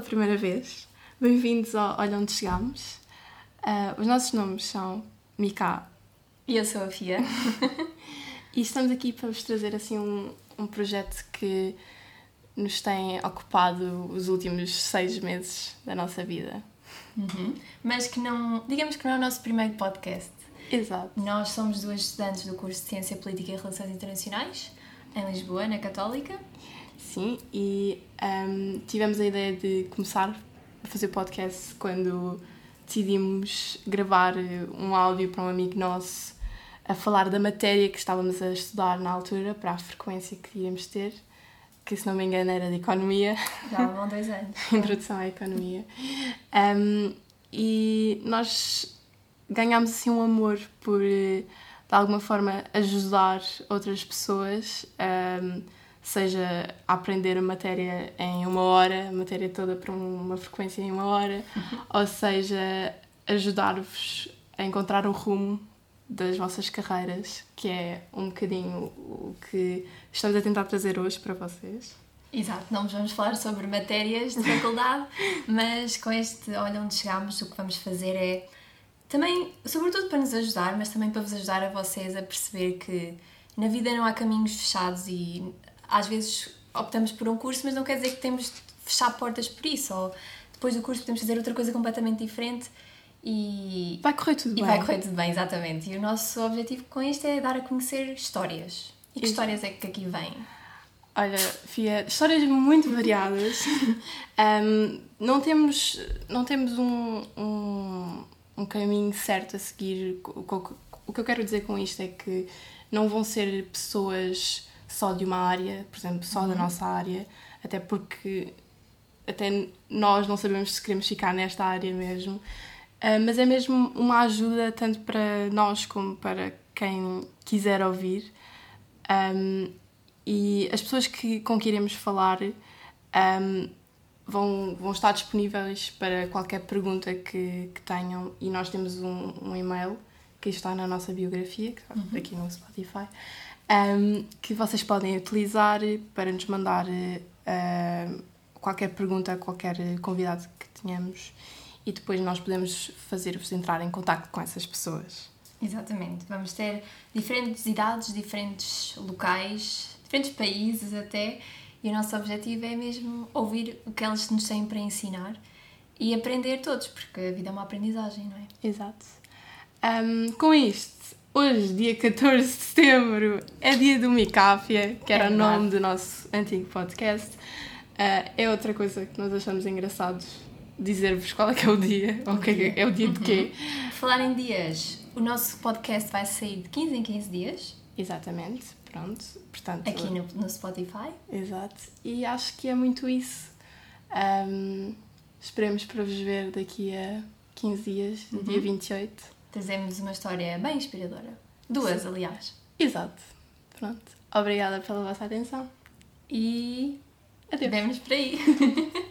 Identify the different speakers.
Speaker 1: primeira vez, bem-vindos ao Olha Onde Chegamos. Uh, os nossos nomes são Mika
Speaker 2: e eu sou a Fia.
Speaker 1: e estamos aqui para vos trazer assim um, um projeto que nos tem ocupado os últimos seis meses da nossa vida.
Speaker 2: Uhum. Mas que não, digamos que não é o nosso primeiro podcast.
Speaker 1: Exato.
Speaker 2: Nós somos duas estudantes do curso de Ciência Política e Relações Internacionais, em Lisboa, na Católica.
Speaker 1: Sim, e um, tivemos a ideia de começar a fazer podcast quando decidimos gravar um áudio para um amigo nosso a falar da matéria que estávamos a estudar na altura, para a frequência que iríamos ter, que se não me engano era de Economia.
Speaker 2: Já vão dois anos.
Speaker 1: Introdução à Economia. Um, e nós ganhámos assim um amor por, de alguma forma, ajudar outras pessoas. Um, seja aprender a matéria em uma hora, a matéria toda para uma frequência em uma hora, uhum. ou seja, ajudar-vos a encontrar o rumo das vossas carreiras, que é um bocadinho o que estamos a tentar trazer hoje para vocês.
Speaker 2: Exato, não vamos falar sobre matérias de faculdade, mas com este Olha Onde Chegamos, o que vamos fazer é também, sobretudo para nos ajudar, mas também para vos ajudar a vocês a perceber que na vida não há caminhos fechados e às vezes optamos por um curso, mas não quer dizer que temos de fechar portas por isso, ou depois do curso podemos fazer outra coisa completamente diferente e
Speaker 1: vai correr tudo
Speaker 2: e
Speaker 1: bem.
Speaker 2: vai correr tudo bem, exatamente. E o nosso objetivo com isto é dar a conhecer histórias. E que histórias é que aqui vêm?
Speaker 1: Olha, Fia, histórias muito variadas. um, não temos, não temos um, um, um, caminho certo a seguir. O que eu quero dizer com isto é que não vão ser pessoas só de uma área, por exemplo, só uhum. da nossa área, até porque até nós não sabemos se queremos ficar nesta área mesmo. Uh, mas é mesmo uma ajuda tanto para nós como para quem quiser ouvir. Um, e as pessoas que, com que iremos falar um, vão, vão estar disponíveis para qualquer pergunta que, que tenham e nós temos um, um e-mail que está na nossa biografia, que está uhum. aqui no Spotify, um, que vocês podem utilizar para nos mandar uh, qualquer pergunta, qualquer convidado que tenhamos e depois nós podemos fazer-vos entrar em contato com essas pessoas.
Speaker 2: Exatamente. Vamos ter diferentes idades, diferentes locais, diferentes países até, e o nosso objetivo é mesmo ouvir o que eles nos têm para ensinar e aprender todos, porque a vida é uma aprendizagem, não é?
Speaker 1: Exato. Um, com isto, hoje, dia 14 de setembro, é dia do Micáfia, que era é o nome do nosso antigo podcast. Uh, é outra coisa que nós achamos engraçados dizer-vos qual é que é o dia, ou que é, é o dia de quê.
Speaker 2: Uhum. Falar em dias, o nosso podcast vai sair de 15 em 15 dias.
Speaker 1: Exatamente, pronto. Portanto,
Speaker 2: Aqui no, no Spotify.
Speaker 1: Exato. E acho que é muito isso. Um, esperemos para vos ver daqui a 15 dias, no uhum. dia 28.
Speaker 2: Trazemos uma história bem inspiradora. Duas, Sim. aliás.
Speaker 1: Exato. Pronto. Obrigada pela vossa atenção.
Speaker 2: E. Adeus. Vemos por aí.